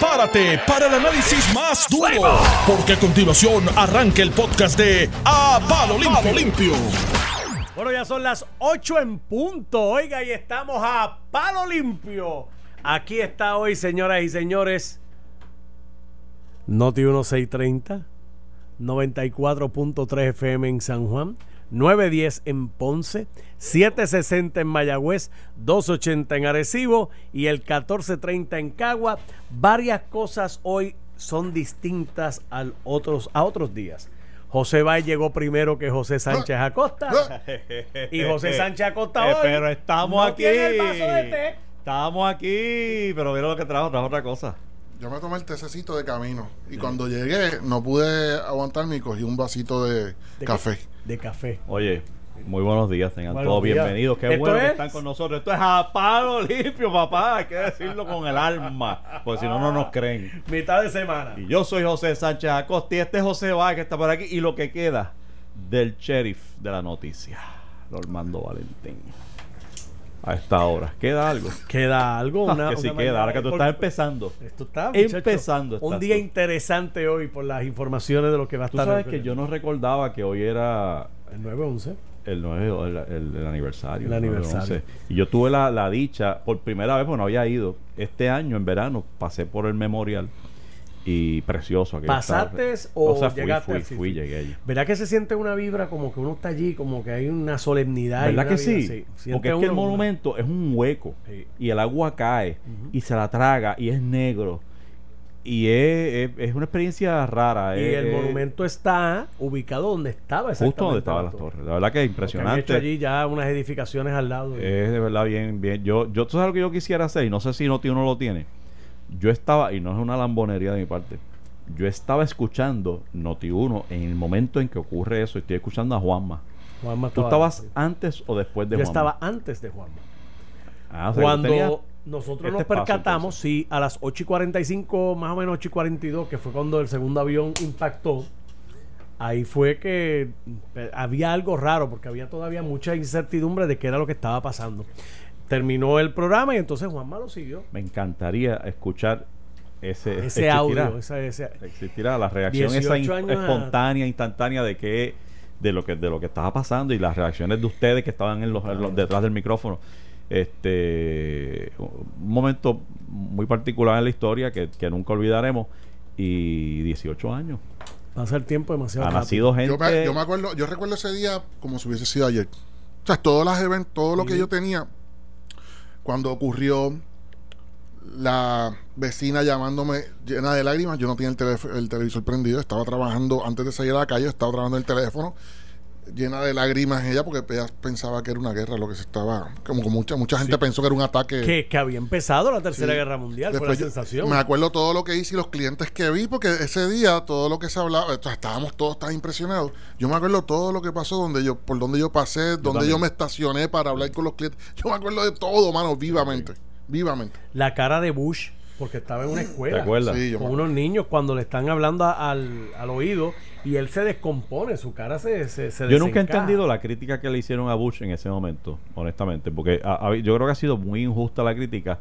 prepárate para el análisis más duro, porque a continuación arranca el podcast de A Palo Limpio. Bueno, ya son las 8 en punto. Oiga, y estamos a palo limpio. Aquí está hoy, señoras y señores. Noti 1630, 94.3 FM en San Juan, 910 en Ponce, 760 en Mayagüez, 280 en Arecibo y el 1430 en Cagua. Varias cosas hoy son distintas al otros, a otros días. José Bay llegó primero que José Sánchez Acosta. y José Sánchez Acosta hoy. Eh, pero estamos no aquí. tiene el vaso de té. Estamos aquí. Pero mira lo que trajo, trajo otra cosa. Yo me tomé el tececito de camino y cuando llegué no pude aguantarme y cogí un vasito de, ¿De café. qué? De café. Oye, muy buenos días, tengan Buenos todos días. bienvenidos. Qué bueno que es- están con nosotros. Esto es a palo limpio, papá. Hay que decirlo con el alma, porque si no, no nos creen. Mitad de semana. Y yo soy José Sánchez Acosta y este es José Báez que está por aquí. Y lo que queda del sheriff de la noticia, Normando Valentín. A esta hora. ¿Queda algo? Queda algo. Una, que sí una queda. Ahora que tú estás empezando. Esto está muchacho, Empezando Un día tú. interesante hoy por las informaciones de lo que va a Tú estar. sabes que yo no recordaba que hoy era El 9-11. el, nueve- el, el- el aniversario. El aniversario. 9/11. Y yo tuve la, la dicha, por primera vez, bueno, había ido. Este año, en verano, pasé por el memorial. Y precioso. aquello ¿Pasaste estaba- o sea, fui, llegaste fui, fui, llegué allí. ¿Verdad que se siente una vibra como que uno está allí, como que hay una solemnidad? ¿Verdad que vida sí? Porque es que el una- monumento es un hueco. Sí. Y el agua cae. Y se la traga. Y es negro. Y es, es- es una experiencia rara. Y es- el monumento está ubicado donde estaba Justo exactamente donde estaban la las torre. torres. La verdad que es Porque han hecho impresionante. allí ya unas edificaciones al lado. Es de verdad bien, bien. Yo, yo, tú sabes lo que yo quisiera hacer, y no sé si Noti uno lo tiene. Yo estaba, y no es una lambonería de mi parte, yo estaba escuchando Noti 1 en el momento en que ocurre eso, estoy escuchando a Juanma. Juanma ¿Tú estaba- estabas antes o después de Yo Juanma? estaba antes de Juanma. Ah, o sea, Cuando nosotros este nos percatamos, sí, a las 8 y 45, más o menos 8 y 42, que fue cuando el segundo avión impactó, ahí fue que eh, había algo raro, porque había todavía mucha incertidumbre de qué era lo que estaba pasando. Terminó el programa y entonces Juanma lo siguió. Me encantaría escuchar ese, Ese existirá- audio, esa- ese- existirá la reacción esa 18 in- espontánea, instantánea de que de lo que de lo que estaba pasando y las reacciones de ustedes que estaban en los, en los- detrás del micrófono. Este un momento muy particular en la historia que, que nunca olvidaremos y 18 años. pasa el tiempo demasiado Ha nacido gente Yo me, yo me acuerdo, yo recuerdo ese día como si hubiese sido ayer. O sea, todos los eventos, todo lo que yo tenía cuando ocurrió la vecina llamándome llena de lágrimas, yo no tenía el, el televisor prendido, estaba trabajando antes de salir a la calle, estaba trabajando en el teléfono, llena de lágrimas ella porque ella pensaba que era una guerra lo que se estaba, como que mucha mucha gente pensó que era un ataque. que, que había empezado la Tercera Sí. Guerra Mundial, fue la yo- sensación. Me acuerdo todo lo que hice y los clientes que vi, porque ese día todo lo que se hablaba, o sea, estábamos todos tan impresionados. Yo me acuerdo todo lo que pasó, donde yo, por donde yo pasé, donde yo me estacioné para hablar con los clientes. Yo me acuerdo de todo, mano, vivamente. Vivamente. La cara de Bush, porque estaba en una escuela. ¿Te acuerdas? Con unos niños cuando le están hablando a- al, al oído y él se descompone, su cara se, se, se Yo nunca he entendido la crítica que le hicieron a Bush en ese momento, honestamente, porque yo creo que ha sido muy injusta la crítica,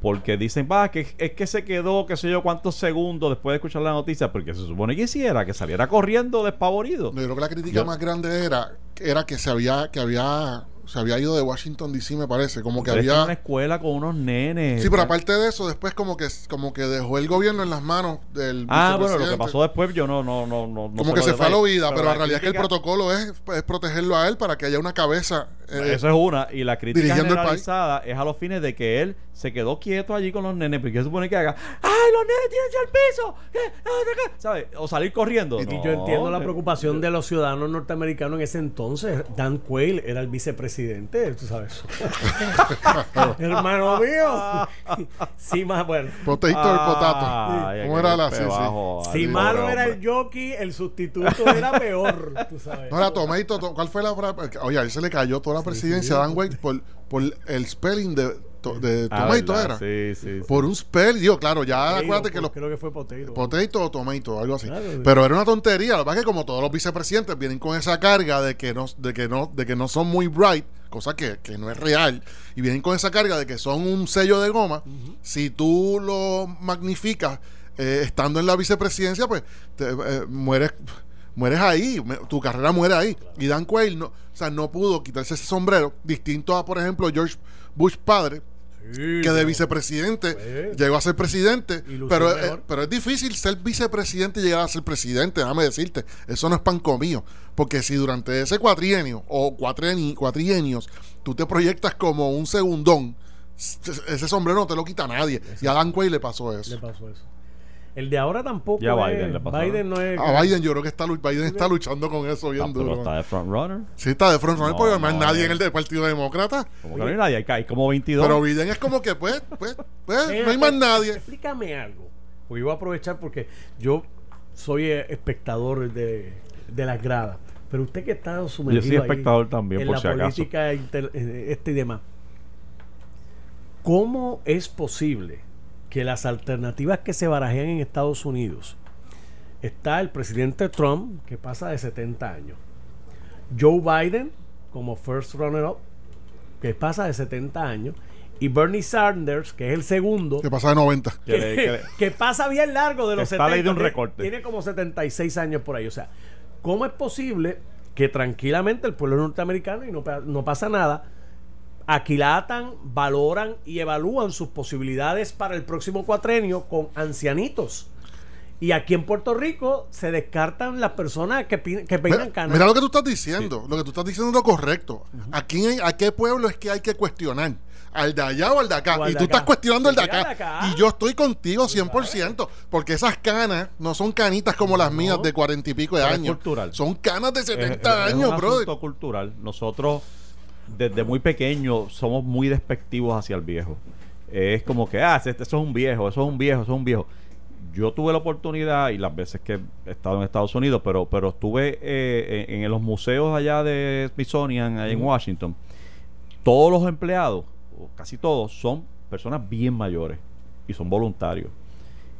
porque dicen, va, que es que se quedó, qué sé yo, cuántos segundos después de escuchar la noticia, porque se supone que hiciera, que saliera corriendo despavorido. Yo creo que la crítica Yo- más grande era, era que se había, que había, se había ido de Washington DC, me parece, como que en una había. escuela con unos nenes. Sí, pero aparte de eso, después como que, como que dejó el gobierno en las manos del Ah, bueno, lo que pasó después yo no, no, no, no. como que se fue a la vida, pero, la realidad es que el protocolo es, es protegerlo a él para que haya una cabeza. Eh, Eso es una. Y la crítica generalizada es a los fines de que él se quedó quieto allí con los nenes. Porque se supone que haga, ¡ay, los nenes tienen al piso! ¿Qué? ¿Sabes? O salir corriendo. Y No, yo entiendo la eh, preocupación de los ciudadanos norteamericanos en ese entonces. Dan Quayle era el vicepresidente, tú sabes. Hermano mío. sí, más bueno. Potato el potato. Ay, ¿Cómo era la sí, Si malo era el jockey, el sustituto era peor, tú sabes. No era Tomato, to- ¿cuál fue la frase? Oye, a él se le cayó toda la presidencia Dan Wade por, por el spelling de to- de Ah, tomato ¿verdad? era. Sí, sí. sí. Por un spell, digo, claro, ya Potato, acuérdate que los creo que fue Potato. potato o tomato, algo así. Claro. Pero era una tontería, lo que pasa es que como todos los vicepresidentes vienen con esa carga de que no, de que no, de que no son muy bright, cosa que, que no es real, y vienen con esa carga de que son un sello de goma, si tú lo magnificas eh, estando en la vicepresidencia, pues te, eh, mueres mueres ahí, tu carrera muere ahí. Y Dan Quayle no, o sea, no pudo quitarse ese sombrero, distinto a, por ejemplo, George Bush padre, Sí, que de vicepresidente Pues. llegó a ser presidente, pero, mejor. eh, pero es difícil ser vicepresidente y llegar a ser presidente, déjame decirte, eso no es pan comido, porque si durante ese cuatrienio o cuatrieni- cuatrienios tú te proyectas como un segundón, ese sombrero no te lo quita nadie, y a Dan Quayle le pasó Le eso. pasó eso. El de ahora tampoco. Ya es- Biden le pasó, Biden no es. A Biden yo creo que está, Biden está luchando con eso Ah, bien pero duro. está de frontrunner. Sí, está de front runner, No, porque además no, nadie en el del Partido Demócrata. Como que no hay nadie, hay, hay como 22. Pero Biden es como que, pues, pues, pues, no hay más eh, nadie. Explícame algo. Porque yo voy a aprovechar porque yo soy eh, espectador de, de las gradas. Pero usted que está sumergido Yo soy ahí espectador también, en por la si acaso. política inter- eh, este y demás. ¿Cómo es posible que las alternativas que se barajean en Estados Unidos está el presidente Trump que pasa de 70 años, Joe Biden como first runner up que pasa de 70 años y Bernie Sanders que es el segundo Que pasa de 90. Que que, le- que le- que pasa bien largo de los Está ley de un tiene- recorte. Tiene como 76 años por ahí. O sea, ¿cómo es posible que tranquilamente el pueblo norteamericano y no pasa nada aquilatan, valoran y evalúan sus posibilidades para el próximo cuatrenio con ancianitos? Y aquí en Puerto Rico se descartan las personas que, que peinan canas. mira lo que tú estás diciendo. Lo que tú estás diciendo es lo correcto. ¿A, quién, ¿A qué pueblo es que hay que cuestionar? ¿Al de allá o al de acá? Y de tú acá. estás cuestionando el de acá. el de acá. Y yo estoy contigo 100%. Porque esas canas no son canitas como las mías de cuarenta y pico de Pero es años. cultural. Son canas de Es- 70 es- es años, un brother. cultural. Nosotros, desde muy pequeños, somos muy despectivos hacia el viejo. Es como que, ah, eso es un viejo, eso es un viejo, eso es un viejo. Yo tuve la oportunidad, y las veces que he estado en Estados Unidos, pero, pero estuve eh, en, en los museos allá de Smithsonian, allá en Washington. Todos los empleados, o casi todos, son personas bien mayores y son voluntarios.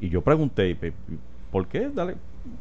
Y yo pregunté, "Pe- ¿por qué? Dale.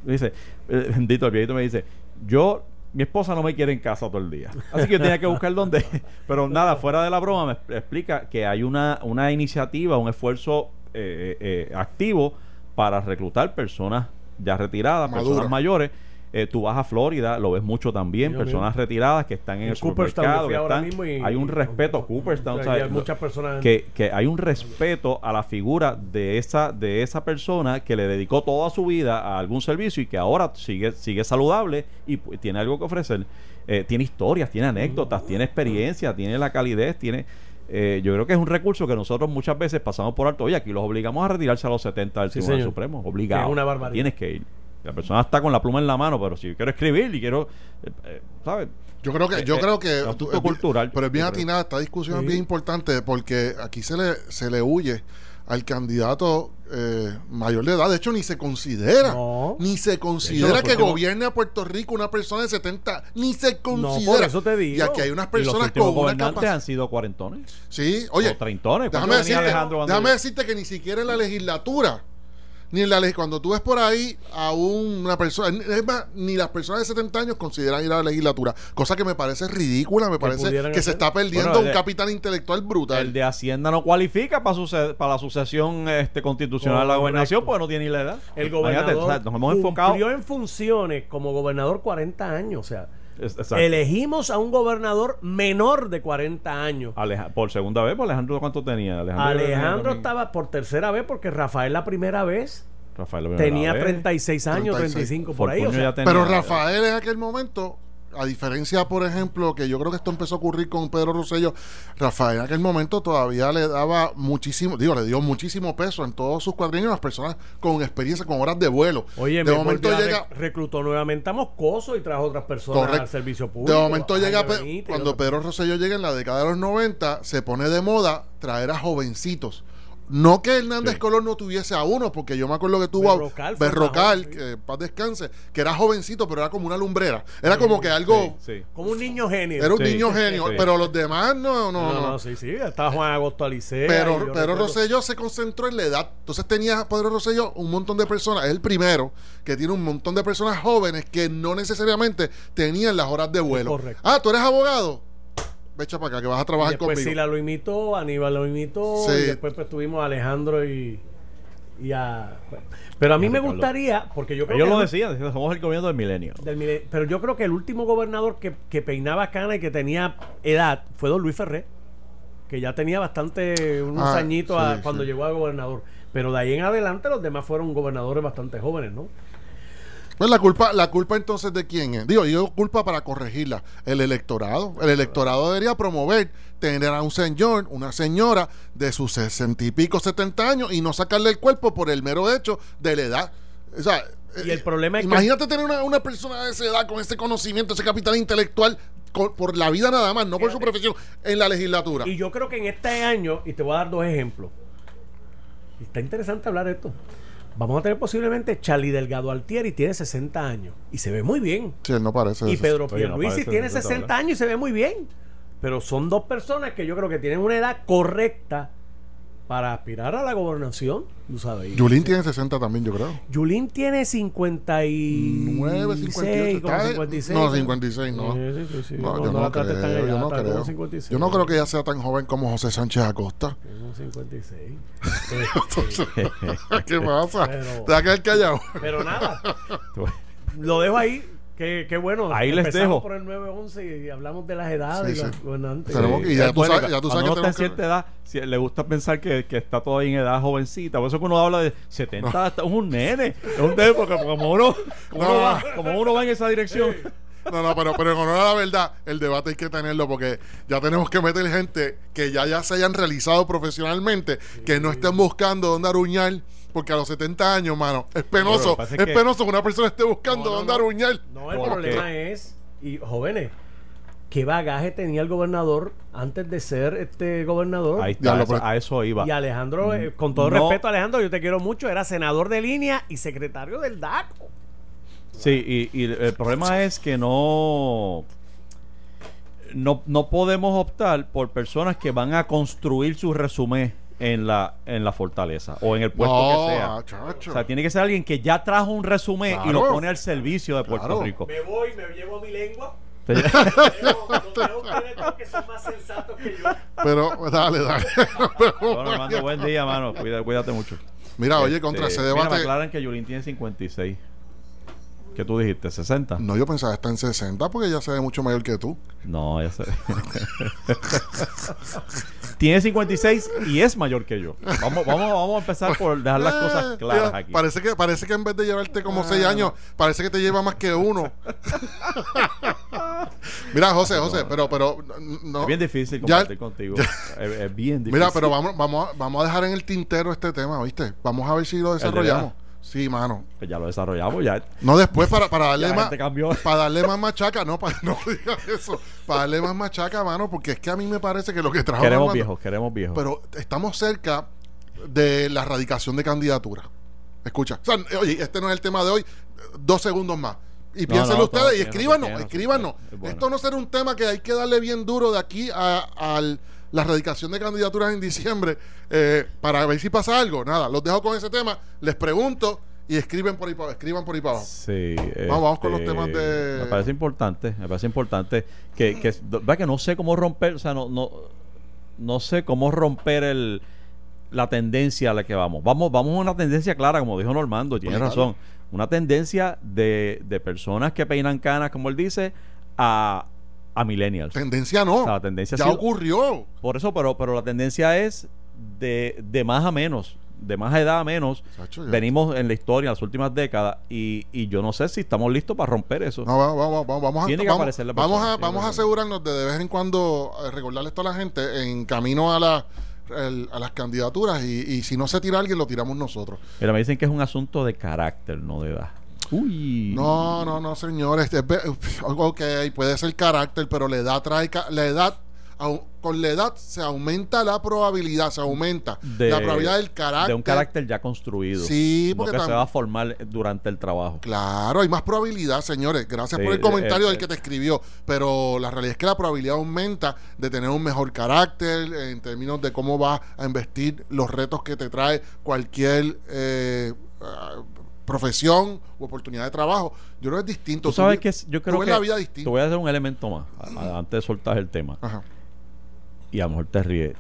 Dice, eh, bendito, el viejito me dice, yo, mi esposa no me quiere en casa todo el día. Así que yo tenía que buscar dónde. Pero nada, fuera de la broma, me expl- explica que hay una, una iniciativa, un esfuerzo eh, eh, activo para reclutar personas ya retiradas, personas mayores. Eh, tú vas a Florida, lo ves mucho también, personas retiradas que están en el Cooperstown, supermercado, que ahora están, y- hay un respeto, Cooperstown, ¿sabes? hay muchas personas que, que hay un respeto a la figura de esa de esa persona que le dedicó toda su vida a algún servicio y que ahora sigue sigue saludable y pu- tiene algo que ofrecer Eh, tiene historias tiene anécdotas tiene experiencia tiene la calidez tiene eh, yo creo que es un recurso que nosotros muchas veces pasamos por alto oye aquí los obligamos a retirarse a los 70 del Sí, Tribunal señor. Supremo obligado es una barbaridad. tienes que ir la persona está con la pluma en la mano pero si yo quiero escribir y quiero eh, eh, ¿sabes? Yo creo que, yo Eh, creo eh, que tú- cultural, pero es bien yo creo. atinada, esta discusión Sí. es bien importante porque aquí se le, se le huye al candidato eh, mayor de edad, de hecho ni se considera, No. ni se De considera hecho, que últimos- gobierne a Puerto Rico una persona de 70, ni se por considera. eso te digo. Y aquí hay unas personas con una gobernantes han sido cuarentones Sí, oye, o treintones ¿Cuánto déjame decirte, déjame yo- decirte que ni siquiera en la legislatura, ni en la ley, cuando tú ves por ahí a una persona, es más, ni las personas de 70 años consideran ir a la legislatura, cosa que me parece ridícula, me parece que se está perdiendo Bueno, un capital intelectual brutal. El de Hacienda no cualifica para, para la sucesión este, constitucional de la gobernación porque no tiene ni la edad. El gobernador o sea, nos hemos enfocado. cumplió en funciones como gobernador 40 años. O sea, exacto. elegimos a un gobernador menor de 40 años. Aleja- por segunda vez, Alejandro, ¿cuánto tenía? Alejandro también- estaba por tercera vez porque Rafael la primera vez Rafael la primera tenía vez. 36 años, 36. 35 por ahí. o Fortuño sea, ya tenía- Pero Rafael en aquel momento, a diferencia, por ejemplo, que yo creo que esto empezó a ocurrir con Pedro Rosselló, Rafael en aquel momento todavía le daba muchísimo, digo, le dio muchísimo peso en todos sus cuadrinos a las personas con experiencia, con horas de vuelo. Oye, de me momento llega, re- reclutó nuevamente a Moscoso y trajo otras personas Correcto. al servicio público. De momento llega, Benítez cuando. Pedro Rosselló llega en la década de los 90, se pone de moda traer a jovencitos No que Hernández Sí. Colón no tuviese a uno, porque yo me acuerdo que tuvo a Berrocal fue Berrocal, que paz descanse, que era jovencito, pero era como una lumbrera. Era como que algo. Sí, sí. Como un niño genio. Era un Sí, niño genio, sí. pero los demás no, no, No, no. no, sí, sí. Estaba Juan Agosto Alicea. Pero, pero Rosselló se concentró en la edad. Entonces tenía Pedro Rosselló un montón de personas. Es el primero que tiene un montón de personas jóvenes que no necesariamente tenían las horas de vuelo. correcto. Ah, tú eres abogado. Echa para acá que vas a Y trabajar después conmigo. Sila lo imitó, Aníbal lo imitó, Sí. y después pues, tuvimos a Alejandro y, y a... Pero a mí Y a me gustaría, porque yo creo Ellos que lo decían, decían, somos el gobierno del milenio. del mile- pero yo creo que el último gobernador que, que peinaba cana y que tenía edad fue don Luis Ferré, que ya tenía bastante, unos Ah, añitos sí, a- cuando sí. llegó a gobernador. Pero de ahí en adelante los demás fueron gobernadores bastante jóvenes, ¿no? Pues la culpa, la culpa entonces de quién es. Digo, yo culpa para corregirla. El electorado. El electorado debería promover tener a un señor, una señora de sus sesenta y pico, setenta años y no sacarle el cuerpo por el mero hecho de la edad. O sea, Y el eh, problema es que- imagínate tener una, una persona de esa edad con ese conocimiento, ese capital intelectual por la vida nada más, no por su Fíjate. profesión, en la legislatura. Y yo creo que en este año, y te voy a dar dos ejemplos. Está interesante hablar de esto. Vamos a tener posiblemente Charlie Delgado Altieri, tiene 60 años y se ve muy bien. Sí, él no parece. Y Pedro Pierluisi tiene de esa 60 tabla. años y se ve muy bien. Pero son dos personas que yo creo que tienen una edad correcta para aspirar a la gobernación, tú sabes. Yulín tiene 60 también, yo creo. Yulín tiene 56, 9, 58. como está- 56. No, 56, no. Sí, sí, sí, sí. No, yo no creo, está allá, yo no está como creo. 56. Yo no creo que ella sea tan joven como José Sánchez Acosta. Tengo 56. Este, ¿Qué pasa? Pero- ¿Te va a quedar callado? pero nada, lo dejo ahí. Qué, qué bueno. Ahí les dejo. por el 911 y hablamos de las edades Sí, y los sí. gobernantes. Tenemos que- y ya tú bueno sabes- ya tú sabes que uno está en tenemos que- cierta edad, si le gusta pensar que, que está todavía en edad jovencita. Por eso que uno habla de 70, hasta- es un nene. Es un nene porque como uno, como, No. uno va, como uno va en esa dirección. No, no, pero, pero en honor a la verdad, el debate hay que tenerlo porque ya tenemos que meter gente que ya, ya se hayan realizado profesionalmente, que no estén buscando dónde aruñar, porque a los 70 años, mano, es penoso. es es que- penoso que una persona esté buscando No, no, dónde no. aruñar. No, el problema es, y jóvenes, qué bagaje tenía el gobernador antes de ser este gobernador. Ahí está, eso- a eso iba. Y Alejandro, eh, con todo No. respeto, Alejandro, yo te quiero mucho, era senador de línea y secretario del DACO. Sí, y, y el problema es que no, no no podemos optar por personas que van a construir su resumen en la en la fortaleza o en el puesto No, que sea. chacho. O sea, tiene que ser alguien que ya trajo un resumen y lo pone al servicio de Puerto Claro. Rico. Me voy, me llevo mi lengua. Te- Veo, veo ustedes dos que son más sensatos que yo. Pero dale, dale. Pero- Bueno, Armando, buen día, mano. Cuida- cuídate mucho. Mira, oye, Este, contra ese Mira, me debate. aclaran que Yulín tiene 56. ¿Qué tú dijiste? ¿60? No, yo pensaba está en 60 porque ella se ve mucho mayor que tú. No, ya sé. Tiene 56 y es mayor que yo. Vamos, vamos, vamos a empezar por dejar las cosas claras aquí. Parece que, parece que en vez de llevarte como Ah. 6 años, parece que te lleva más que uno. Mira, José, José, pero, pero no. Es bien difícil Ya- compartir contigo. Es, es bien difícil. Mira, pero vamos, vamos, a- vamos a dejar en el tintero este tema, ¿viste? Vamos a ver si lo de desarrollamos. Sí, mano. Pues ya lo desarrollamos, ya. No después para, para darle más. Para darle más machaca, no, para, no digas eso. Para darle más machaca, mano, porque es que a mí me parece que lo que trajo. Queremos Armando- viejos, queremos viejos. Pero estamos cerca de la erradicación de candidatura. Escucha, o sea, oye, este no es el tema de hoy. Dos segundos más. Y piénsenlo no, ustedes y escríbanos, escríbanos. bueno. Esto no será un tema que hay que darle bien duro de aquí a, a la erradicación de candidaturas en diciembre eh, para ver si pasa algo. Nada, los dejo con ese tema, les pregunto y escriben por ahí para, escriban por ahí para abajo. Sí, Vamos, vamos con los este, temas de- Me parece importante, me parece importante que, que, ¿verdad que no sé cómo romper, o sea, no, no, no sé cómo romper el, la tendencia a la que vamos. Vamos, vamos a una tendencia clara, como dijo Normando, tiene Pues, razón. Una tendencia de, de personas que peinan canas, como él dice, a, a millennials. Tendencia no. O sea, la tendencia ya ocurrió. Por eso, pero, pero la tendencia es de, de más a menos, de más edad a menos. Chacho, ya- Venimos en la historia, en las últimas décadas, y, y yo no sé si estamos listos para romper eso. No, vamos, vamos, vamos, vamos a, Tiene que vamos, aparecer la vamos a, vamos a asegurarnos de de vez en cuando eh, recordarle esto a la gente en camino a, la, el- a las candidaturas y, y si no se tira alguien lo tiramos nosotros. Pero me dicen que es un asunto de carácter, no de edad. Uy. No, no, no, señores. es ve- ok, puede ser carácter, pero la edad trae... La edad con la edad se aumenta la probabilidad, se aumenta De- la probabilidad del carácter. de un carácter ya construido. Sí, no porque que se va a formar durante el trabajo. Claro, hay más probabilidad, señores. Gracias Sí, por el comentario eh, del que te escribió. Pero la realidad es que la probabilidad aumenta de tener un mejor carácter en términos de cómo vas a investir los retos que te trae cualquier eh, profesión u oportunidad de trabajo. Yo creo que es distinto. Tú sabes que es- yo tú creo ves que la vida te distinta. voy a hacer un elemento más a- a- antes de soltar el tema Ajá. y a lo mejor te ríes.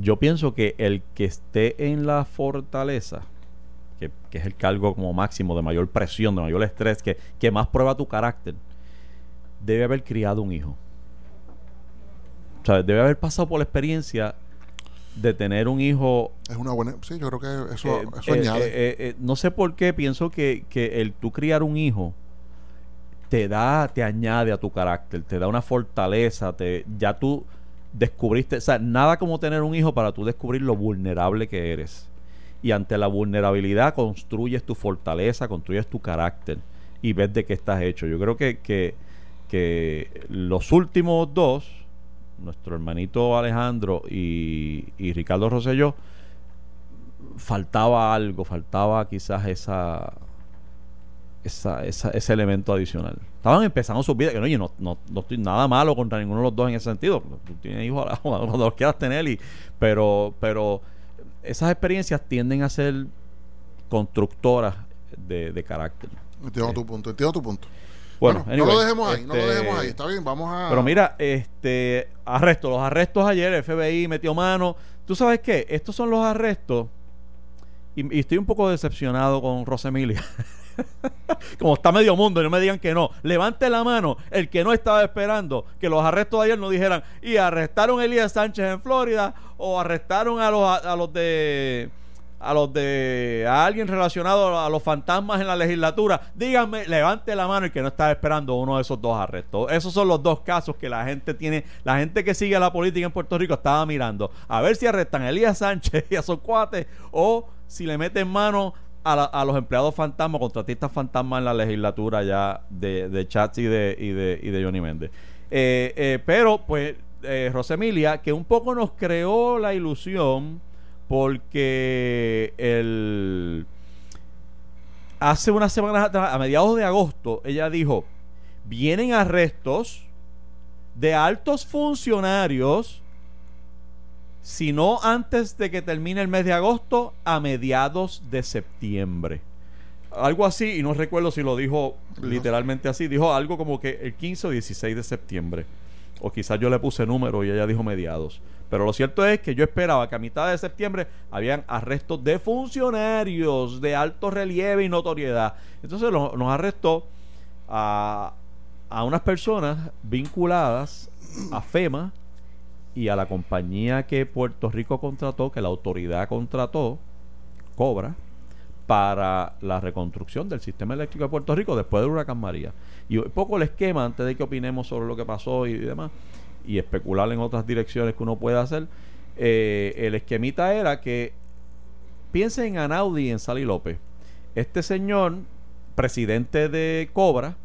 Yo pienso que el que esté en la fortaleza, que, que es el cargo como máximo de mayor presión, de mayor estrés, que, que más prueba tu carácter, debe haber criado un hijo. O sea, debe haber pasado por la experiencia de tener un hijo Es una buena. Sí, yo creo que eso, eh, eso eh, añade. eh, no sé por qué pienso que, que el tú criar un hijo te da, te añade a tu carácter, te da una fortaleza, te, ya tú descubriste, o sea, nada como tener un hijo para tú descubrir lo vulnerable que eres. Y ante la vulnerabilidad construyes tu fortaleza, construyes tu carácter y ves de qué estás hecho. Yo creo que, que, que los últimos dos, nuestro hermanito Alejandro y, y Ricardo Rosselló, faltaba algo, faltaba quizás esa, esa, esa- ese elemento adicional. Estaban empezando sus vidas, que no, oye, no, no, no estoy nada malo contra ninguno de los dos en ese sentido. Tú tienes hijos cuando los quieras tener, y, pero, pero esas experiencias tienden a ser constructoras de, de carácter. Entiendo sí. tu punto, entiendo tu punto. Bueno, no lo dejemos ahí, no lo este, dejemos ahí. Está bien, vamos a. Pero mira, este arresto, los arrestos ayer, el FBI metió mano. ¿Tú sabes qué? Estos son los arrestos. Y, y estoy un poco decepcionado con Rosemilia. Como está medio mundo y no me digan que no. Levante la mano el que no estaba esperando que los arrestos de ayer no dijeran y arrestaron a Elías Sánchez en Florida o arrestaron a los, a, a los de a los de a alguien relacionado a los fantasmas en la legislatura, díganme, levante la mano el que no estaba esperando uno de esos dos arrestos. Esos son los dos casos que la gente tiene, la gente que sigue la política en Puerto Rico estaba mirando a ver si arrestan a Elías Sánchez y a sus cuates o si le meten mano a, la- a los empleados fantasmas, contratistas fantasmas en la legislatura ya de, de Chats y de, y de, y de Johnny Méndez. Eh, eh, pero, pues, eh, Rosemilia, que un poco nos creó la ilusión porque el hace unas semanas atrás, a mediados de agosto, ella dijo, vienen arrestos de altos funcionarios, si no antes de que termine el mes de agosto, a mediados de septiembre. Algo así, y no recuerdo si lo dijo literalmente así, dijo algo como que el 15 o 16 de septiembre. O quizás yo le puse número y ella dijo mediados. Pero lo cierto es que yo esperaba que a mitad de septiembre habían arrestos de funcionarios de alto relieve y notoriedad. Entonces nos arrestó a, a unas personas vinculadas a FEMA y a la compañía que Puerto Rico contrató, que la autoridad contrató, Cobra, para la reconstrucción del sistema eléctrico de Puerto Rico después del huracán María. Y un poco el esquema, antes de que opinemos sobre lo que pasó y demás, y especular en otras direcciones que uno puede hacer, eh, el esquemita era que piensen en Anaudi y en Sally López. Este señor, presidente de Cobra,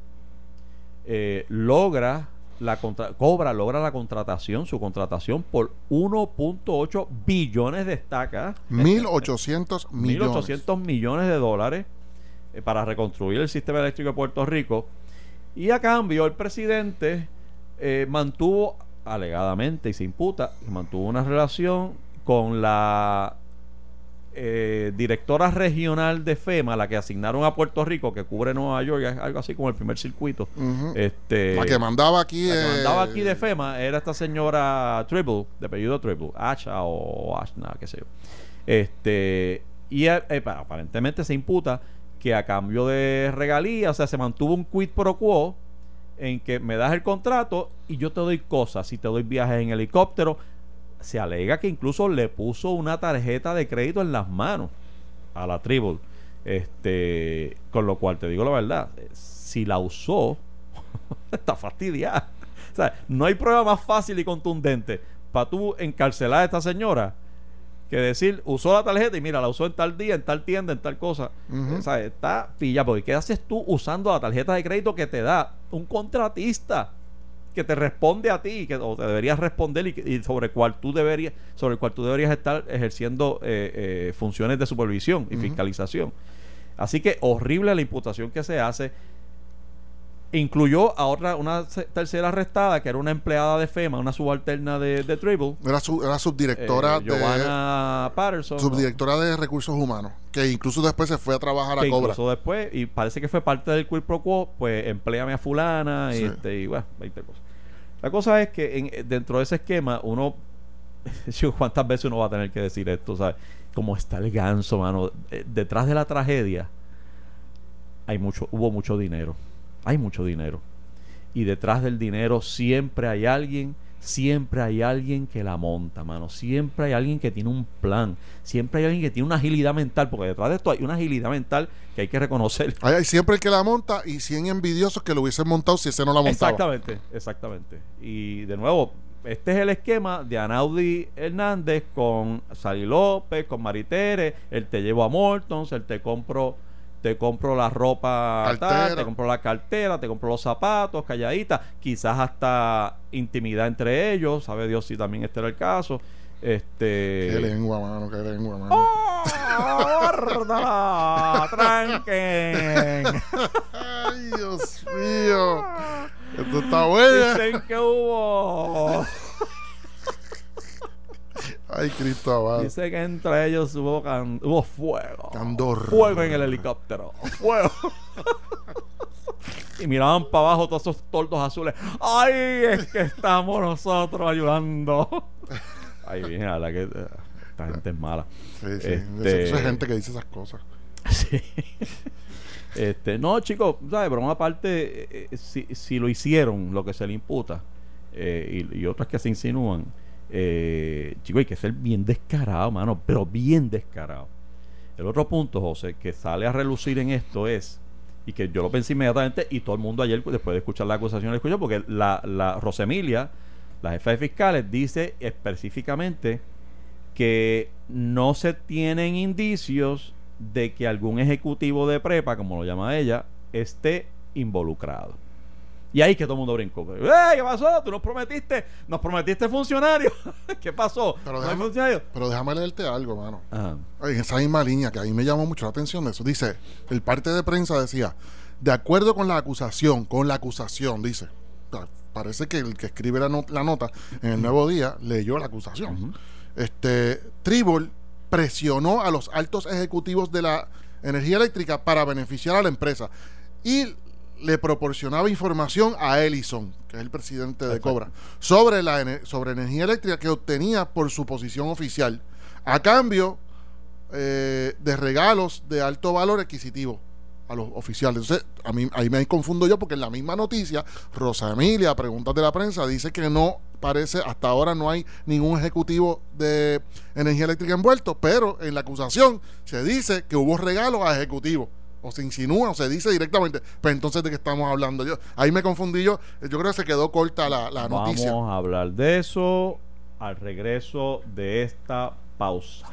eh, logra la contra- Cobra logra la contratación, su contratación por 1.8 billones de estacas. 1.800 millones. 1.800 millones de dólares eh, para reconstruir el sistema eléctrico de Puerto Rico. Y a cambio, el presidente eh, mantuvo, alegadamente, y se imputa, mantuvo una relación con la eh, directora regional de FEMA, la que asignaron a Puerto Rico, que cubre Nueva York, algo así como el primer circuito. Este, la que mandaba aquí. la que mandaba aquí de FEMA era esta señora Tribble, de apellido Tribble, Asha o Ashna, qué sé yo. Este, y eh, eh, pa- aparentemente se imputa que a cambio de regalías, o sea, se mantuvo un quid pro quo en que me das el contrato y yo te doy cosas, si te doy viajes en helicóptero. Se alega que incluso le puso una tarjeta de crédito en las manos a la Tribble. Este, con lo cual te digo la verdad, si la usó, está fastidiada. O sea, no hay prueba más fácil y contundente para tú encarcelar a esta señora que decir, usó la tarjeta y mira, la usó en tal día, en tal tienda, en tal cosa. O sea, está pilla, porque ¿qué haces tú usando la tarjeta de crédito que te da un contratista? Que te responde a ti que, o te deberías responder y, y sobre cuál tú deberías sobre el cual tú deberías estar ejerciendo eh, eh, funciones de supervisión y fiscalización. Así que horrible la imputación que se hace incluyó a otra una tercera arrestada que era una empleada de FEMA una subalterna de, de Tribble Era, su- era subdirectora eh, de Giovanna Patterson ¿no? subdirectora de recursos humanos, que incluso después se fue a trabajar que a Cobra. incluso después, y parece que fue parte del quid pro quo, pues empléame a fulana y, este, y bueno, 20 cosas. La cosa es que en- dentro de ese esquema, uno, ¿cuántas veces uno va a tener que decir esto? ¿sabes? Como está el ganso, mano. Eh, detrás de la tragedia hay mucho, hubo mucho dinero. Hay mucho dinero. Y detrás del dinero siempre hay alguien, siempre hay alguien que la monta, mano. Siempre hay alguien que tiene un plan. Siempre hay alguien que tiene una agilidad mental, porque detrás de esto hay una agilidad mental que hay que reconocer. Hay, hay siempre el que la monta y 100 envidiosos que lo hubiesen montado si ese no la montaba. Exactamente, exactamente. Y de nuevo, este es el esquema de Anaudi Hernández con Sally López, con Maritere, el te llevo a Mortons, el te compro te compro la ropa tal, te compro la cartera, te compro los zapatos, calladita, quizás hasta intimidad entre ellos, sabe Dios si también este era el caso. Este Qué lengua, mano, qué lengua, mano. ¡Oh, ¡Guárdala! ¡Tranquen! Ay, Dios mío. Esto está bueno. Dicen que hubo Ay, Cristo amado. Dice que entre ellos hubo, can- hubo fuego. Candor. Fuego en el helicóptero. Fuego. y miraban para abajo todos esos tordos azules. ¡Ay! Es que estamos nosotros ayudando. Ay, bien, la que. eh, Esta gente es mala. Sí, sí. Este- gente que dice esas cosas. Sí. Este, no, chicos, ¿sabes? Pero una parte, eh, eh, si, si lo hicieron, lo que se le imputa, eh, y, y otras que se insinúan, eh, chicos, hay que ser bien descarado, mano, pero bien descarado. El otro punto, José, que sale a relucir en esto es, y que yo lo pensé inmediatamente, y todo el mundo ayer, después de escuchar la acusación, lo escuchó, porque la, la Rosemilia, la jefa de fiscales, dice específicamente que no se tienen indicios de que algún ejecutivo de prepa, como lo llama ella, esté involucrado. Y ahí que todo el mundo brincó. ¡Eh! ¿Qué pasó? Tú nos prometiste, nos prometiste funcionario. ¿Qué pasó? Pero ¿No déjame- funcionario? Pero déjame leerte algo, mano. Ajá. en esa misma línea que a mí me llamó mucho la atención de eso. Dice, el parte de prensa decía, de acuerdo con la acusación, con la acusación, dice. Parece que el que escribe la, no- la nota en el nuevo día leyó la acusación. Este, Tribal presionó a los altos ejecutivos de la energía eléctrica para beneficiar a la empresa y le proporcionaba información a Ellison, que es el presidente de Cobra, sobre la sobre energía eléctrica que obtenía por su posición oficial, a cambio eh, de regalos de alto valor adquisitivo a los oficiales. Entonces, a mí, ahí me confundo yo porque en la misma noticia, Rosa Emilia, preguntas de la prensa, dice que no parece, hasta ahora no hay ningún ejecutivo de energía eléctrica envuelto, pero en la acusación se dice que hubo regalos a ejecutivos. O se insinúa o se dice directamente. Pero entonces, ¿de qué estamos hablando? Yo, ahí me confundí yo. Yo creo que se quedó corta la, la noticia. Vamos a hablar de eso al regreso de esta pausa.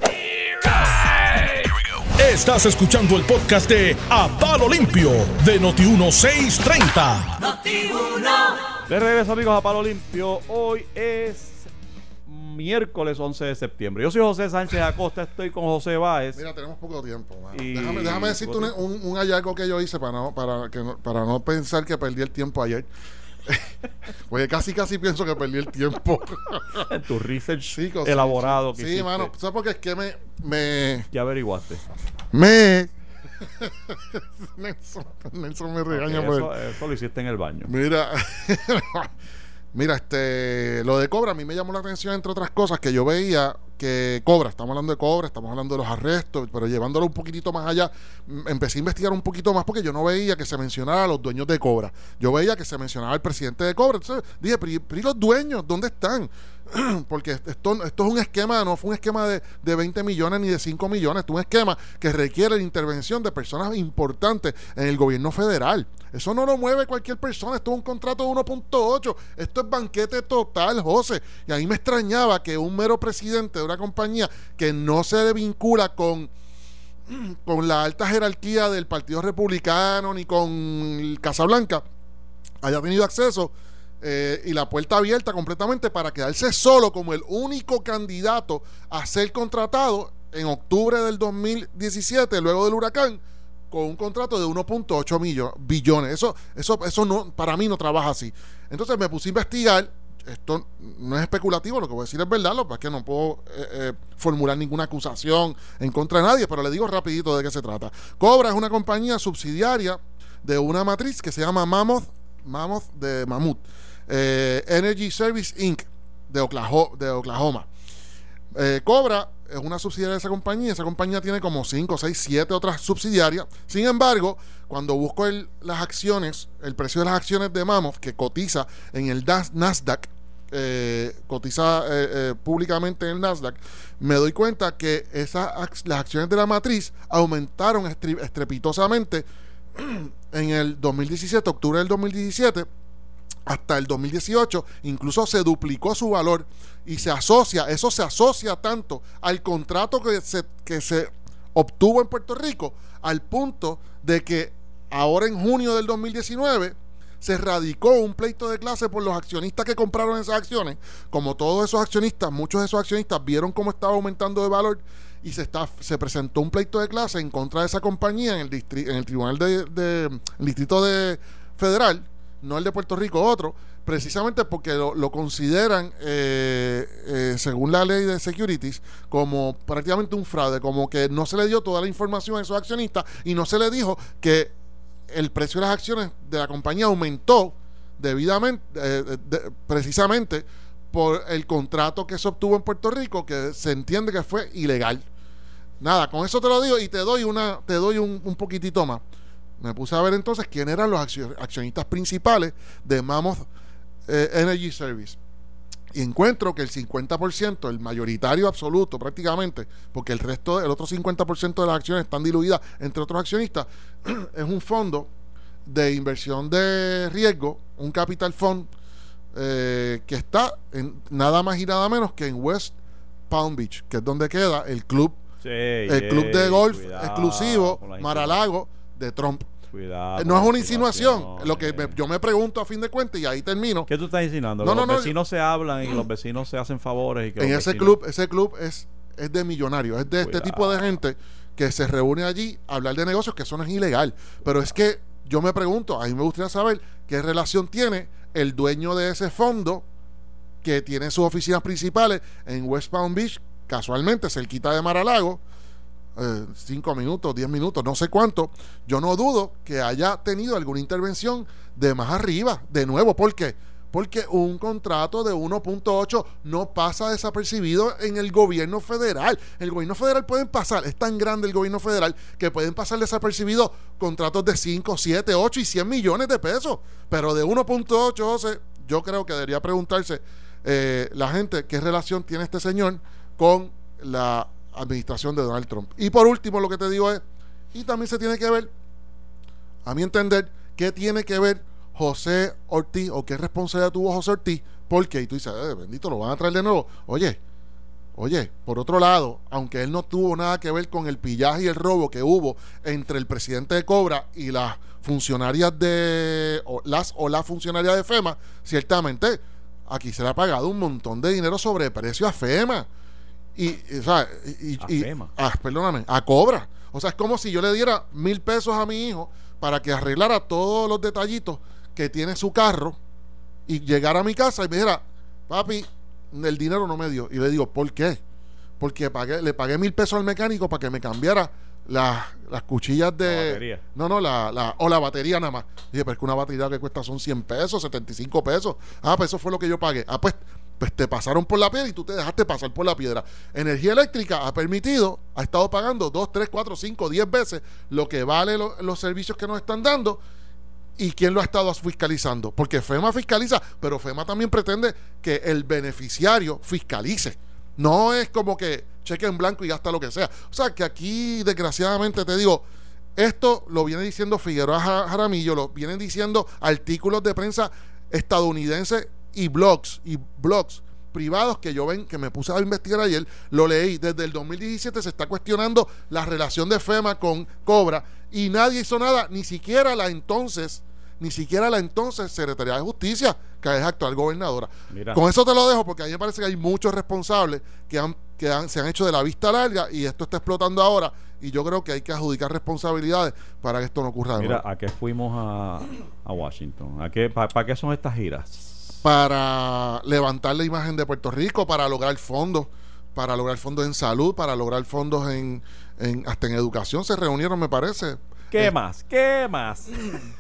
Estás escuchando el podcast de A Palo Limpio de Noti1630. De regreso amigos a Palo Limpio, hoy es miércoles 11 de septiembre. Yo soy José Sánchez Acosta, estoy con José Báez. Mira, tenemos poco tiempo. Y- Déjame, déjame decirte un, un- un hallazgo que yo hice para no, para, que no, para no pensar que perdí el tiempo ayer. Porque casi, casi pienso que perdí el tiempo. en tu research Sí, elaborado que Sí, hiciste. mano. ¿Sabes por qué? Es que me. Me. Ya averiguaste. Me. Nelson, Nelson me regaña por eso, eso lo hiciste en el baño. Mira, mira, este, lo de Cobra a mí me llamó la atención, entre otras cosas, que yo veía que Cobra, estamos hablando de Cobra, estamos hablando de los arrestos, pero llevándolo un poquitito más allá, empecé a investigar un poquito más porque yo no veía que se mencionara a los dueños de Cobra. Yo veía que se mencionaba al presidente de Cobra. Entonces dije, ¿y los dueños? ¿Dónde están? porque esto, esto es un esquema, no fue un esquema de, de 20 millones ni de 5 millones, es un esquema que requiere la intervención de personas importantes en el gobierno federal. Eso no lo mueve cualquier persona, esto es un contrato de 1.8, esto es banquete total, José. Y a mí me extrañaba que un mero presidente de una compañía que no se vincula con con la alta jerarquía del Partido Republicano ni con Casablanca haya tenido acceso eh, y la puerta abierta completamente para quedarse solo como el único candidato a ser contratado en octubre del 2017, luego del huracán, con un contrato de 1.8 billones. Eso, eso, eso no, para mí no trabaja así. Entonces me puse a investigar. Esto no es especulativo, lo que voy a decir es verdad, lo que es que no puedo eh, eh, formular ninguna acusación en contra de nadie, pero le digo rapidito de qué se trata. Cobra es una compañía subsidiaria de una matriz que se llama Mammoth, Mammoth de Mammoth, eh, Energy Service Inc. de Oklahoma. Oklahoma. Cobra es una subsidiaria de esa compañía. Esa compañía tiene como 5, 6, 7 otras subsidiarias. Sin embargo, cuando busco las acciones, el precio de las acciones de Mammoth, que cotiza en el Nasdaq, eh, cotiza eh, eh, públicamente en el Nasdaq, me doy cuenta que las acciones de la matriz aumentaron estrepitosamente en el 2017, octubre del 2017 hasta el 2018, incluso se duplicó su valor y se asocia, eso se asocia tanto al contrato que se, que se obtuvo en Puerto Rico, al punto de que ahora en junio del 2019 se radicó un pleito de clase por los accionistas que compraron esas acciones. Como todos esos accionistas, muchos de esos accionistas vieron cómo estaba aumentando de valor y se está se presentó un pleito de clase en contra de esa compañía en el, en el tribunal de, distrito de federal no el de Puerto Rico, otro, precisamente porque lo, consideran, eh, eh, según la ley de securities, como prácticamente un fraude, como que no se le dio toda la información a esos accionistas y no se le dijo que el precio de las acciones de la compañía aumentó debidamente, eh, precisamente por el contrato que se obtuvo en Puerto Rico, que se entiende que fue ilegal. Nada, con eso te lo digo y te doy una, te doy un, poquitito más. Me puse a ver entonces quién eran los accionistas principales de Mammoth eh, Energy Service. Y encuentro que el 50%, el mayoritario absoluto prácticamente, porque el resto, el otro 50% de las acciones están diluidas entre otros accionistas, es un fondo de inversión de riesgo, un capital fund, eh, que está nada más y nada menos que en West Palm Beach, que es donde queda el club, el club de golf exclusivo Maralago de Trump. Cuidado. No es una insinuación. Lo que yo me pregunto a fin de cuentas y ahí termino. ¿Qué tú estás insinuando? No, los vecinos se hablan y los vecinos se hacen favores. Y en ese club, ese club es, es de millonarios, es de este tipo de gente que se reúne allí a hablar de negocios, que eso no es ilegal. Pero es que yo me pregunto, a mí me gustaría saber qué relación tiene el dueño de ese fondo que tiene sus oficinas principales en West Palm Beach, casualmente cerquita de Mar-a-Lago, eh, cinco minutos, diez minutos, no sé cuánto, yo no dudo que haya tenido alguna intervención de más arriba, de nuevo, ¿por qué? Porque un contrato de 1.8 no pasa desapercibido en el gobierno federal. El gobierno federal pueden pasar, es tan grande el gobierno federal que pueden pasar desapercibidos contratos de 5, 7, 8 y 100 millones de pesos. Pero de 1.8, José, yo creo que debería preguntarse eh, la gente qué relación tiene este señor con la administración de Donald Trump. Y por último, lo que te digo es, y también se tiene que ver, a mi entender, qué tiene que ver José Ortiz o qué responsabilidad tuvo José Ortiz, porque, y tú dices, eh, bendito, lo van a traer de nuevo. Oye, oye, por otro lado, aunque él no tuvo nada que ver con el pillaje y el robo que hubo entre el presidente de Cobra y las funcionarias de, las o la funcionaria de FEMA, ciertamente aquí se le ha pagado un montón de dinero sobre precio a FEMA y, o sea, y, a ah, perdóname, a cobra. O sea, es como si yo le diera mil pesos a mi hijo para que arreglara todos los detallitos que tiene su carro y llegara a mi casa y me dijera, papi, el dinero no me dio. Y le digo, ¿por qué? Porque pagué, le pagué mil pesos al mecánico para que me cambiara las, las cuchillas de. no, no, la, la, o la batería nada más. Dije, pero es que una batería que cuesta son 100 pesos, 75 pesos. Ah, pues eso fue lo que yo pagué. Ah, pues pues te pasaron por la piedra y tú te dejaste pasar por la piedra. Energía eléctrica ha permitido, ha estado pagando 2, 3, 4, 5, 10 veces lo que vale los servicios que nos están dando. ¿Y quién lo ha estado fiscalizando? Porque FEMA fiscaliza, pero FEMA también pretende que el beneficiario fiscalice. No es como que cheque en blanco y gasta lo que sea. O sea, que aquí, desgraciadamente, te digo, esto lo viene diciendo Figueroa Jaramillo, lo vienen diciendo artículos de prensa estadounidenses y blogs y blogs privados que yo ven que me puse a investigar ayer, lo leí, desde el 2017 se está cuestionando la relación de FEMA con Cobra y nadie hizo nada, ni siquiera la entonces ni siquiera la entonces Secretaría de Justicia, que es actual gobernadora. Mira. Con eso te lo dejo porque a mí me parece que hay muchos responsables que, han, que han- se han hecho de la vista larga y esto está explotando ahora y yo creo que hay que adjudicar responsabilidades para que esto no ocurra de Mira, nuevo. ¿a qué fuimos a, a Washington? ¿A qué, ¿Para qué son estas giras? Para levantar la imagen de Puerto Rico, para lograr fondos, para lograr fondos en salud, para lograr fondos en, en hasta en educación se reunieron, me parece. ¿Qué Eh, más? ¿Qué más?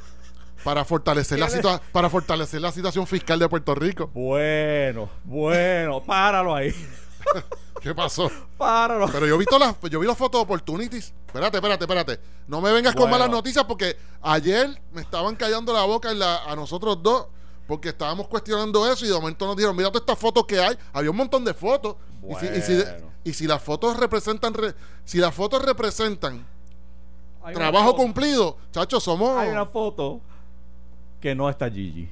para fortalecer la situa- para fortalecer la situación fiscal de Puerto Rico. Bueno, bueno, páralo ahí. ¿Qué pasó? Páralo. Pero yo he visto las, yo vi las fotos de opportunities. Espérate, espérate, espérate. No me vengas con malas noticias porque ayer me estaban callando la boca en la- a nosotros dos porque estábamos cuestionando eso y de momento nos dijeron, mira todas estas fotos que hay. Había un montón de fotos. Y si- Y, si, Bueno. y si las fotos representan, re- si las fotos representan Hay trabajo foto. cumplido, chacho, somos... Hay una foto que no está Gigi.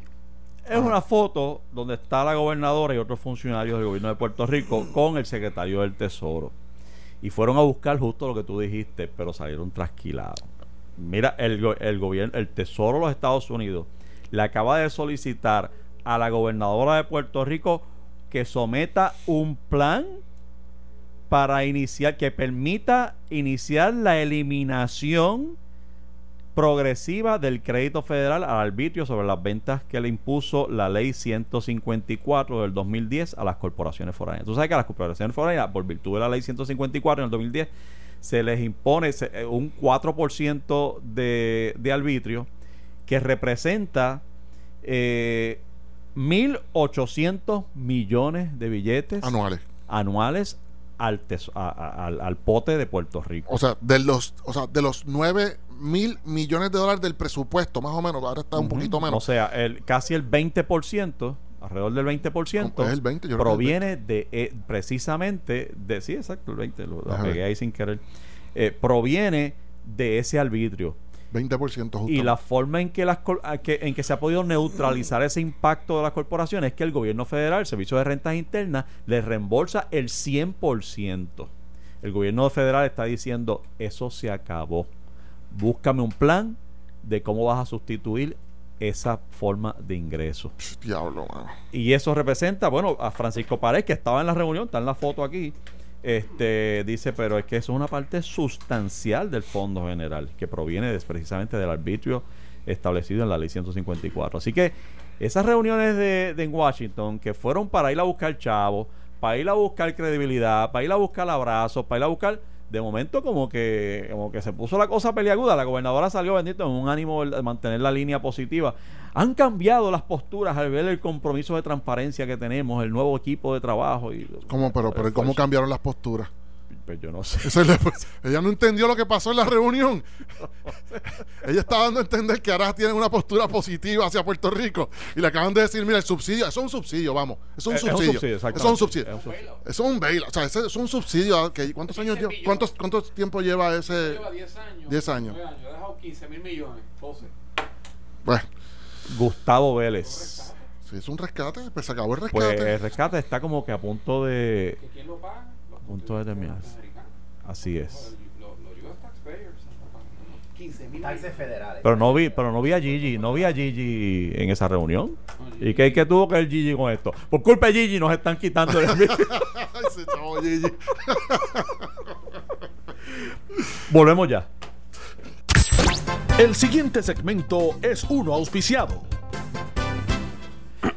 Es una foto donde está la gobernadora y otros funcionarios del gobierno de Puerto Rico con el secretario del Tesoro. Y fueron a buscar justo lo que tú dijiste, pero salieron trasquilados. Mira, el, el gobierno, el Tesoro de los Estados Unidos le acaba de solicitar a la gobernadora de Puerto Rico que someta un plan para iniciar, que permita iniciar la eliminación progresiva del crédito federal al arbitrio sobre las ventas que le impuso la ley 154 del 2010 a las corporaciones foráneas. Tú sabes que a las corporaciones foráneas, por virtud de la ley 154 en el 2010, se les impone eh, un 4% de, de arbitrio que representa eh, 1.800 millones de billetes anuales. anuales al, tes- a- a- al, al pote de Puerto Rico. O sea, de los, o sea, de los 9 mil millones de dólares del presupuesto, más o menos, ahora está un Ujú. poquito O menos. sea, el, casi el 20%, alrededor del 20%, Es el 20, yo creo que es el proviene de eh, precisamente de, sí, exacto, el 20, lo, lo pegué ahí sin querer, Eh, proviene de ese arbitrio. 20% justo. Y la forma en que, las, que- en que se ha podido neutralizar ese impacto de las corporaciones es que el gobierno federal, el Servicio de Rentas Internas, le reembolsa el 100%. El gobierno federal está diciendo, eso se acabó. Búscame un plan de cómo vas a sustituir esa forma de ingreso. Diablo, mano. Y eso representa, bueno, a Francisco Pared, que estaba en la reunión, está en la foto aquí, este dice, pero es que eso es una parte sustancial del Fondo General, que proviene des- precisamente del arbitrio establecido en la ley 154. Así que esas reuniones de, de en Washington, que fueron para ir a buscar chavos, para ir a buscar credibilidad, para ir a buscar abrazos, para ir a buscar... De momento como que como que se puso la cosa peliaguda. La gobernadora salió bendito en un ánimo de mantener la línea positiva. Han cambiado las posturas al ver el compromiso de transparencia que tenemos, el nuevo equipo de trabajo. Y, ¿Cómo, pero, pero ¿cómo cambiaron las posturas? Pues yo no sé. Eso ella no entendió lo que pasó en la reunión. ella está dando a entender que ahora tienen una postura positiva hacia Puerto Rico. Y le acaban de decir, mira, el subsidio, eso es un subsidio, vamos. Eso es un un subsidio. eso es un subsidio. Es un subsidio. Eso es un bail. O sea, ese es un subsidio. que- ¿Cuántos años lleva? ¿Cuántos, ¿Cuánto tiempo lleva ese? Lleva 10 años. 10 años. 9 He dejado 15 mil millones. 12. Bueno, Gustavo Vélez. si es un rescate, pues se acabó el Pues rescate. el rescate está como que a punto de... ¿Que quién lo paga? Punto de terminar. norteamericanos. Así es. Los los US taxpayers están pagando 15 mil Taxes federales. Pero no vi, pero no vi a Gigi, no vi a Gigi en esa reunión. ¿Y qué, qué tuvo que ver Gigi con esto? Por culpa de Gigi nos están quitando el ese chavo Gigi. Volvemos ya. El siguiente segmento es uno auspiciado.